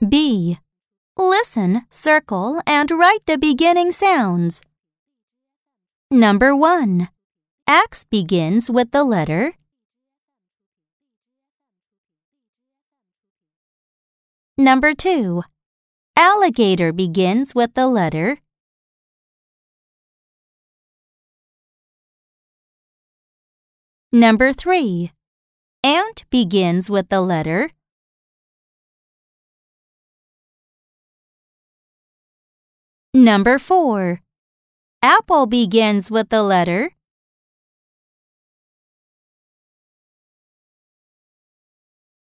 B. Listen, circle, and write the beginning sounds. Number 1. Axe begins with the letter Number 2. Alligator begins with the letter Number 3. Ant begins with the letter Number 4. Apple begins with the letter